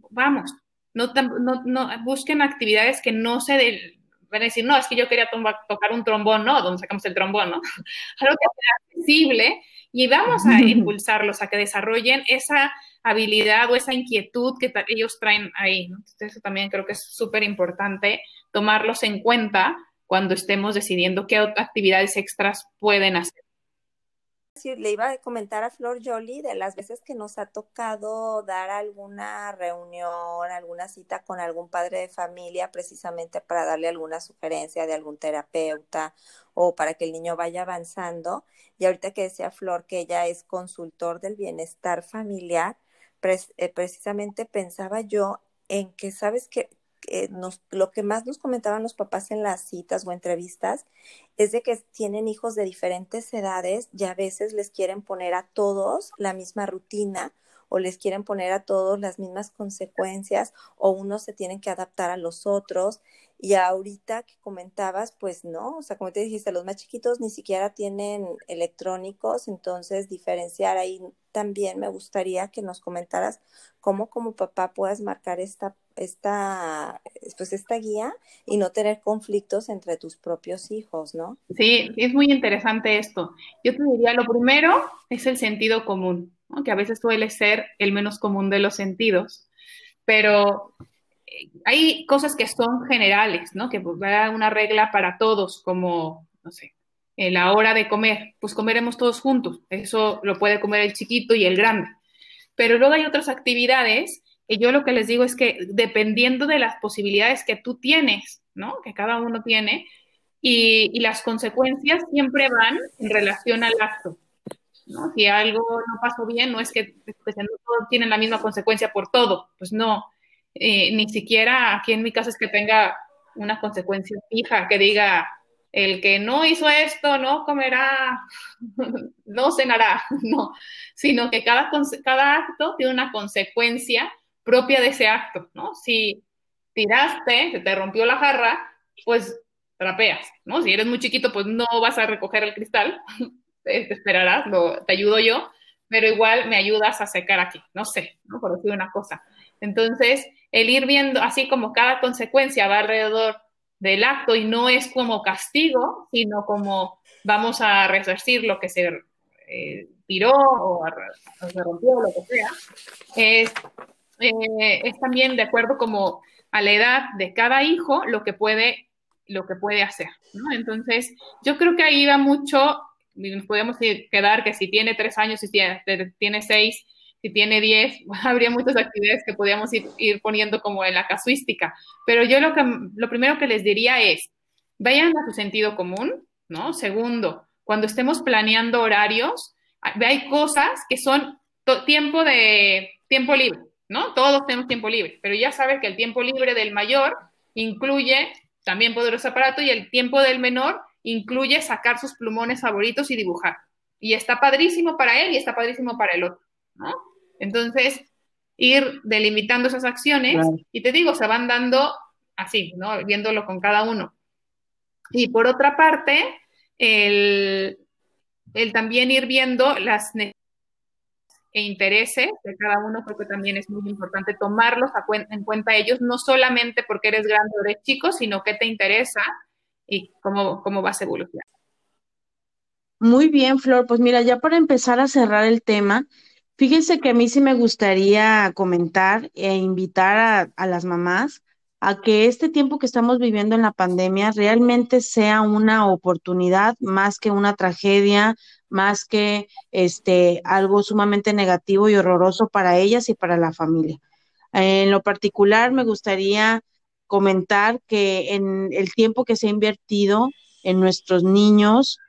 Vamos, no, no, no busquen actividades que no se de, van a decir, no, es que yo quería tocar un trombón, no, donde sacamos el trombón, ¿no? [LAUGHS] Algo que sea accesible y vamos a [LAUGHS] impulsarlos a que desarrollen esa habilidad o esa inquietud que ellos traen ahí. ¿no? Entonces, eso también creo que es súper importante tomarlos en cuenta cuando estemos decidiendo qué actividades extras pueden hacer. le iba a comentar a Flor Jolie de las veces que nos ha tocado dar alguna reunión, alguna cita con algún padre de familia, precisamente para darle alguna sugerencia de algún terapeuta o para que el niño vaya avanzando. Y ahorita que decía Flor que ella es consultor del bienestar familiar, eh, precisamente pensaba yo en que, ¿sabes que nos, lo que más nos comentaban los papás en las citas o entrevistas es de que tienen hijos de diferentes edades y a veces les quieren poner a todos la misma rutina o les quieren poner a todos las mismas consecuencias o unos se tienen que adaptar a los otros. Y ahorita que comentabas, pues no, o sea, como te dijiste, los más chiquitos ni siquiera tienen electrónicos, entonces diferenciar ahí también me gustaría que nos comentaras cómo como papá puedas marcar esta, esta, pues esta guía y no tener conflictos entre tus propios hijos, ¿no? Sí, es muy interesante esto. Yo te diría, lo primero es el sentido común que a veces suele ser el menos común de los sentidos, pero hay cosas que son generales, ¿no? Que pues, va una regla para todos, como, no sé, la hora de comer, pues comeremos todos juntos, eso lo puede comer el chiquito y el grande. Pero luego hay otras actividades y yo lo que les digo es que dependiendo de las posibilidades que tú tienes, ¿no? Que cada uno tiene, y, las consecuencias siempre van en relación al acto. ¿no? Si algo no pasó bien, no es que pues, todos tienen la misma consecuencia por todo, pues no, eh, ni siquiera aquí en mi caso es que tenga una consecuencia fija, que diga, el que no hizo esto no comerá, [LAUGHS] no cenará, [LAUGHS] no, sino que cada, cada acto tiene una consecuencia propia de ese acto, ¿no? Si tiraste, se te rompió la jarra, pues trapeas, ¿no? Si eres muy chiquito, pues no vas a recoger el cristal, [LAUGHS] te esperarás, te ayudo yo, pero igual me ayudas a secar aquí, no sé, ¿no? por decir una cosa. Entonces, el ir viendo así como cada consecuencia va alrededor del acto y no es como castigo, sino como vamos a resarcir lo que se eh, tiró o, se rompió, lo que sea, es, eh, también de acuerdo como a la edad de cada hijo lo que puede, lo que puede hacer. Entonces, yo creo que ahí va mucho podemos quedar que si tiene tres años, si tiene, tiene seis, si tiene diez, [LAUGHS] habría muchas actividades que podríamos ir, ir, poniendo como en la casuística. Pero yo lo, que, lo primero que les diría es, vayan a su sentido común, ¿no? Segundo, cuando estemos planeando horarios, hay cosas que son tiempo de tiempo libre, ¿no? Todos tenemos tiempo libre, pero ya sabes que el tiempo libre del mayor incluye también poderoso aparato y el tiempo del menor incluye sacar sus plumones favoritos y dibujar. Y está padrísimo para él y está padrísimo para el otro, ¿no? Entonces, ir delimitando esas acciones y te digo, se van dando así, ¿no? Viéndolo con cada uno. Y por otra parte, el, el también ir viendo las e intereses de cada uno, creo que también es muy importante tomarlos en cuenta ellos, no solamente porque eres grande o eres chico, sino qué te interesa y cómo, cómo vas a evolucionar. Muy bien, Flor. Pues mira, ya para empezar a cerrar el tema, fíjense que a mí sí me gustaría comentar e invitar a, a las mamás a que este tiempo que estamos viviendo en la pandemia realmente sea una oportunidad más que una tragedia, más que este algo sumamente negativo y horroroso para ellas y para la familia. En lo particular, me gustaría comentar que en el tiempo que se ha invertido en nuestros niños,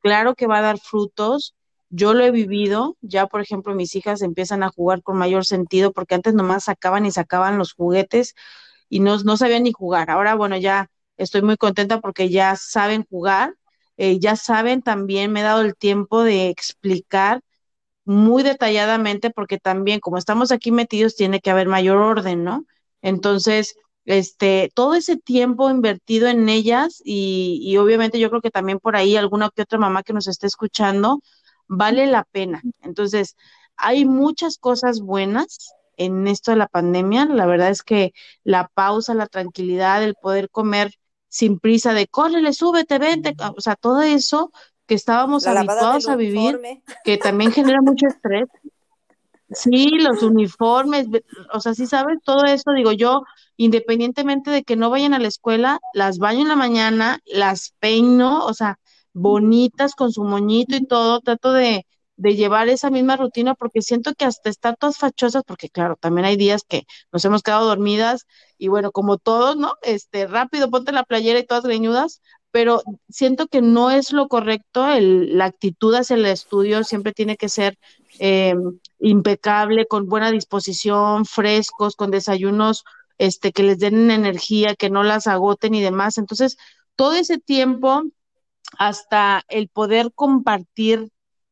claro que va a dar frutos. Yo lo he vivido, ya por ejemplo mis hijas empiezan a jugar con mayor sentido porque antes nomás sacaban y sacaban los juguetes y no, no sabían ni jugar. Ahora, bueno, ya estoy muy contenta porque ya saben jugar, eh, ya saben también, me he dado el tiempo de explicar muy detalladamente porque también como estamos aquí metidos tiene que haber mayor orden, ¿no? Entonces, este, todo ese tiempo invertido en ellas y, y obviamente yo creo que también por ahí alguna que otra mamá que nos esté escuchando, vale la pena. Entonces, hay muchas cosas buenas en esto de la pandemia. La verdad es que la pausa, la tranquilidad, el poder comer sin prisa de córrele, súbete, vente, o sea, todo eso que estábamos habituados a vivir, que también genera mucho estrés. Sí, los uniformes, o sea, sí sabes, todo eso, digo yo, independientemente de que no vayan a la escuela, las baño en la mañana, las peino, o sea, bonitas con su moñito y todo, trato de, de llevar esa misma rutina porque siento que hasta están todas fachosas, porque claro, también hay días que nos hemos quedado dormidas y bueno, como todos, ¿no? Este, rápido, ponte la playera y todas greñudas, pero siento que no es lo correcto, el, la actitud hacia el estudio siempre tiene que ser eh, impecable, con buena disposición, frescos, con desayunos este, que les den energía, que no las agoten y demás. Entonces, todo ese tiempo hasta el poder compartir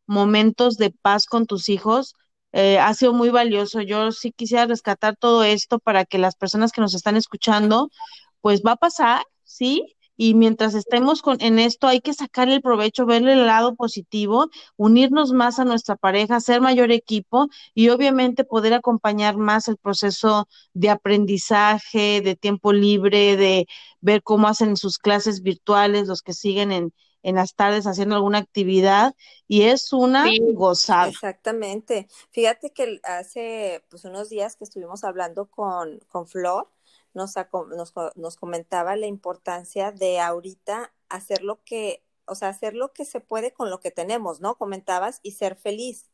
momentos de paz con tus hijos, eh, ha sido muy valioso. Yo sí quisiera rescatar todo esto para que las personas que nos están escuchando, pues va a pasar, ¿sí? Y mientras estemos con, en esto, hay que sacar el provecho, verle el lado positivo, unirnos más a nuestra pareja, ser mayor equipo y obviamente poder acompañar más el proceso de aprendizaje, de tiempo libre, de ver cómo hacen sus clases virtuales, los que siguen en, en las tardes haciendo alguna actividad y es una gozada. Exactamente. Fíjate que hace pues unos días que estuvimos hablando con, con Flor, nos, nos, nos comentaba la importancia de ahorita hacer lo que, o sea, hacer lo que se puede con lo que tenemos, ¿no? Comentabas y ser feliz.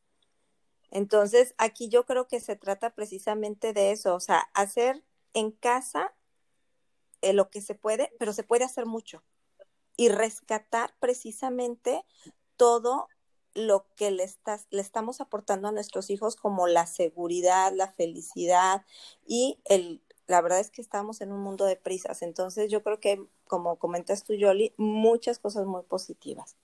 Entonces, aquí yo creo que se trata precisamente de eso, o sea, hacer en casa eh, lo que se puede, pero se puede hacer mucho y rescatar precisamente todo lo que le, estás, le estamos aportando a nuestros hijos como la seguridad, la felicidad y el, la verdad es que estamos en un mundo de prisas. Entonces yo creo que, como comentas tú, Yoli, muchas cosas muy positivas.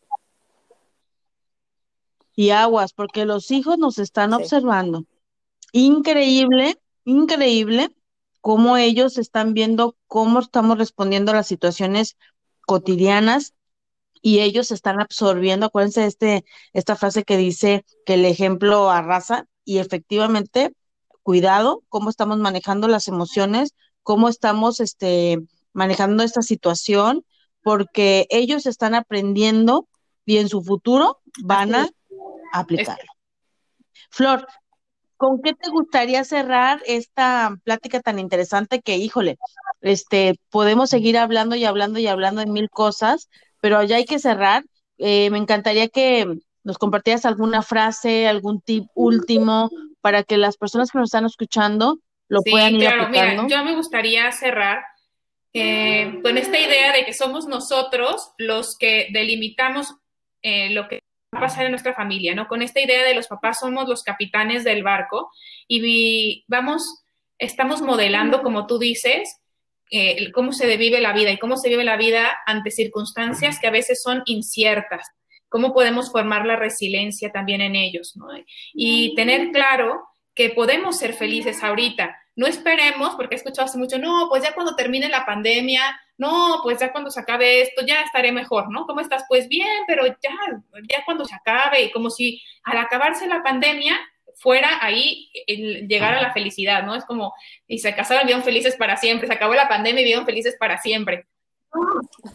Y aguas, porque los hijos nos están observando. Increíble, increíble cómo ellos están viendo cómo estamos respondiendo a las situaciones cotidianas y ellos están absorbiendo, acuérdense de este, esta frase que dice que el ejemplo arrasa y efectivamente, cuidado, cómo estamos manejando las emociones, cómo estamos este, manejando esta situación, porque ellos están aprendiendo y en su futuro van a aplicarlo. Flor, ¿con qué te gustaría cerrar esta plática tan interesante que, híjole, este, podemos seguir hablando y hablando y hablando de mil cosas, pero ya hay que cerrar. Eh, me encantaría que nos compartieras alguna frase, algún tip último para que las personas que nos están escuchando lo puedan ir claro, aplicando. Mira, yo me gustaría cerrar eh, con esta idea de que somos nosotros los que delimitamos eh, lo que va a pasar en nuestra familia, ¿no? Con esta idea de los papás somos los capitanes del barco y vamos, estamos modelando, como tú dices, eh, cómo se vive la vida y cómo se vive la vida ante circunstancias que a veces son inciertas, cómo podemos formar la resiliencia también en ellos, ¿no? Y tener claro que podemos ser felices ahorita. No esperemos, porque he escuchado hace mucho, no, pues ya cuando termine la pandemia, no, pues ya cuando se acabe esto, ya estaré mejor, ¿no? ¿Cómo estás? Pues bien, pero ya, ya cuando se acabe, y como si al acabarse la pandemia fuera ahí el llegar a la felicidad, ¿no? Es como, y se casaron, vieron felices para siempre, se acabó la pandemia y vieron felices para siempre.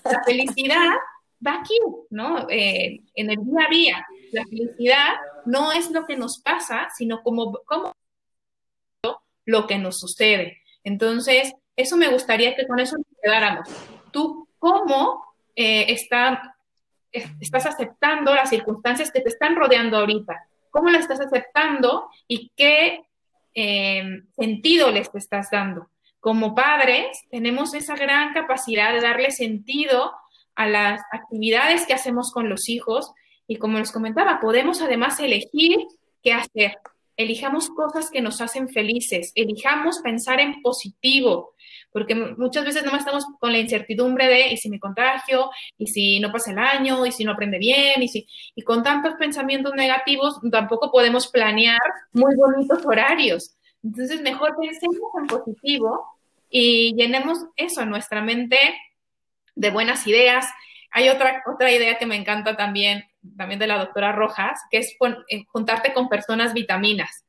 la felicidad va aquí, ¿no? Eh, en el día a día. La felicidad no es lo que nos pasa, sino como, como lo que nos sucede. Entonces, eso me gustaría que con eso nos quedáramos. Tú, ¿cómo eh, está, estás aceptando las circunstancias que te están rodeando ahorita? ¿Cómo las estás aceptando y qué eh, sentido les estás dando? Como padres, tenemos esa gran capacidad de darle sentido a las actividades que hacemos con los hijos y como les comentaba, podemos además elegir qué hacer. Elijamos cosas que nos hacen felices, elijamos pensar en positivo, porque muchas veces no estamos con la incertidumbre de, ¿y si me contagio? ¿Y si no pasa el año? ¿Y si no aprende bien? ¿Y, si, y con tantos pensamientos negativos tampoco podemos planear muy bonitos horarios. Entonces, mejor pensemos en positivo y llenemos eso en nuestra mente de buenas ideas. Hay otra, otra idea que me encanta también, también de la doctora Rojas, que es eh, juntarte con personas vitaminas.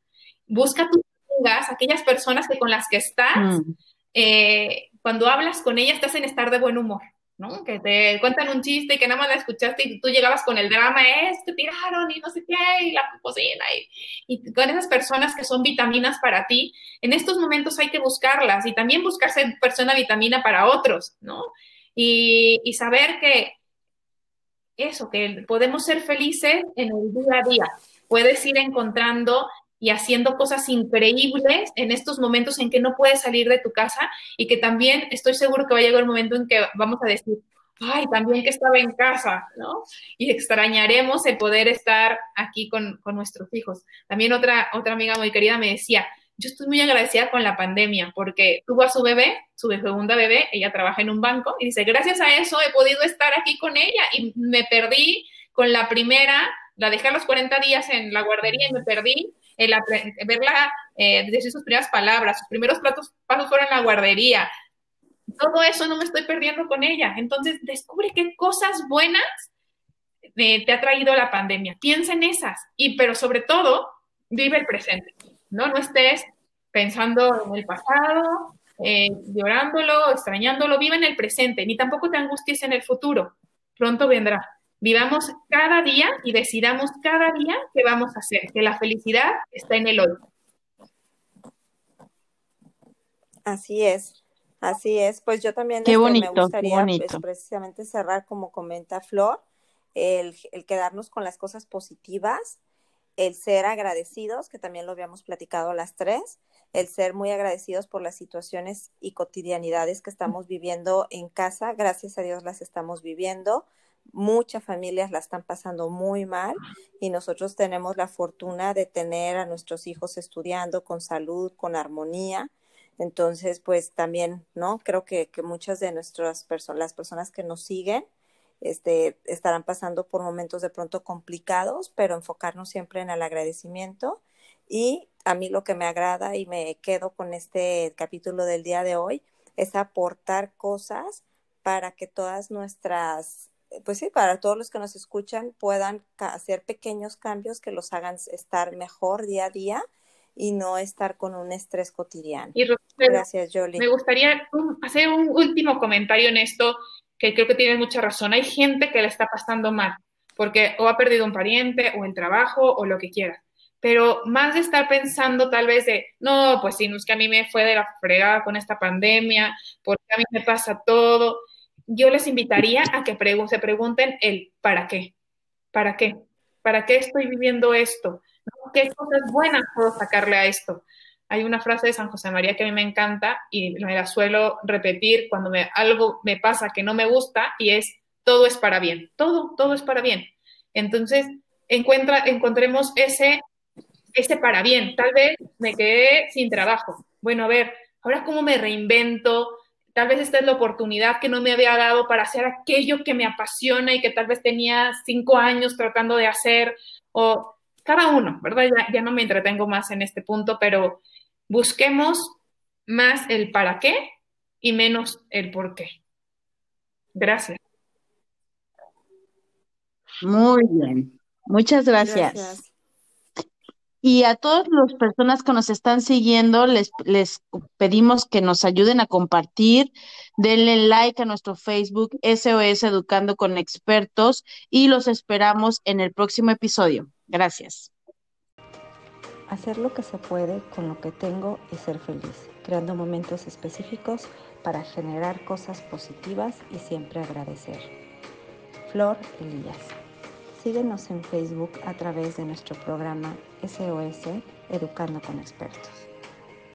Busca tus amigas, aquellas personas que con las que estás, mm. eh, cuando hablas con ellas, estás en estar de buen humor. ¿no? Que te cuentan un chiste y que nada más la escuchaste y tú llegabas con el drama, es que tiraron y no sé qué, y la cocina, y, y, con esas personas que son vitaminas para ti, en estos momentos hay que buscarlas y también buscar ser persona vitamina para otros, ¿no? Y, saber que eso, que podemos ser felices en el día a día. Puedes ir encontrando y haciendo cosas increíbles en estos momentos en que no puedes salir de tu casa y que también estoy seguro que va a llegar el momento en que vamos a decir, ay, también que estaba en casa, ¿no? Y extrañaremos el poder estar aquí con, con nuestros hijos. También otra, otra amiga muy querida me decía, yo estoy muy agradecida con la pandemia porque tuvo a su bebé, su segunda bebé, ella trabaja en un banco y dice, gracias a eso he podido estar aquí con ella y me perdí con la primera, la dejé a los 40 días en la guardería y me perdí en verla eh, decir sus primeras palabras, sus primeros platos, pasos fueron en la guardería. Todo eso no me estoy perdiendo con ella. Entonces, descubre qué cosas buenas eh, te ha traído la pandemia. Piensa en esas, y pero sobre todo, vive el presente. ¿No? No estés pensando en el pasado, eh, llorándolo, extrañándolo, vive en el presente, ni tampoco te angusties en el futuro. Pronto vendrá. Vivamos cada día y decidamos cada día qué vamos a hacer, que la felicidad está en el hoy. Así es, así es. Pues yo también qué este, me gustaría pues, precisamente cerrar, como comenta Flor, el, el quedarnos con las cosas positivas, el ser agradecidos, que también lo habíamos platicado las tres, el ser muy agradecidos por las situaciones y cotidianidades que estamos viviendo en casa. Gracias a Dios las estamos viviendo. Muchas familias la están pasando muy mal y nosotros tenemos la fortuna de tener a nuestros hijos estudiando con salud, con armonía. Entonces, pues también, ¿no? Creo que, que muchas de nuestras personas, las personas que nos siguen, este, estarán pasando por momentos de pronto complicados, pero enfocarnos siempre en el agradecimiento. Y a mí lo que me agrada y me quedo con este capítulo del día de hoy es aportar cosas para que todas nuestras, pues sí, para todos los que nos escuchan puedan hacer pequeños cambios que los hagan estar mejor día a día y no estar con un estrés cotidiano. Gracias, Jolie. Me gustaría hacer un último comentario en esto que creo que tienes mucha razón. Hay gente que le está pasando mal, porque o ha perdido un pariente, o el trabajo, o lo que quiera. Pero más de estar pensando tal vez de, no, pues si no es que a mí me fue de la fregada con esta pandemia, porque a mí me pasa todo, yo les invitaría a que se pregunten el ¿para qué? ¿Para qué? ¿Para qué estoy viviendo esto? ¿Qué cosas buenas puedo sacarle a esto? Hay una frase de San José María que a mí me encanta y me la suelo repetir cuando me, algo me pasa que no me gusta y es todo es para bien, todo, todo es para bien. Entonces, encuentra, encontremos ese, ese para bien. Tal vez me quedé sin trabajo. Bueno, a ver, ahora cómo me reinvento. Tal vez esta es la oportunidad que no me había dado para hacer aquello que me apasiona y que tal vez tenía cinco años tratando de hacer. O cada uno, ¿verdad? Ya, ya no me entretengo más en este punto, pero busquemos más el para qué y menos el por qué. Gracias. Muy bien. Muchas gracias. Gracias. Y a todas las personas que nos están siguiendo, les, les pedimos que nos ayuden a compartir, denle like a nuestro Facebook SOS Educando con Expertos y los esperamos en el próximo episodio. Gracias. Hacer lo que se puede con lo que tengo y ser feliz, creando momentos específicos para generar cosas positivas y siempre agradecer. Flor Elías. Síguenos en Facebook a través de nuestro programa SOS Educando con Expertos.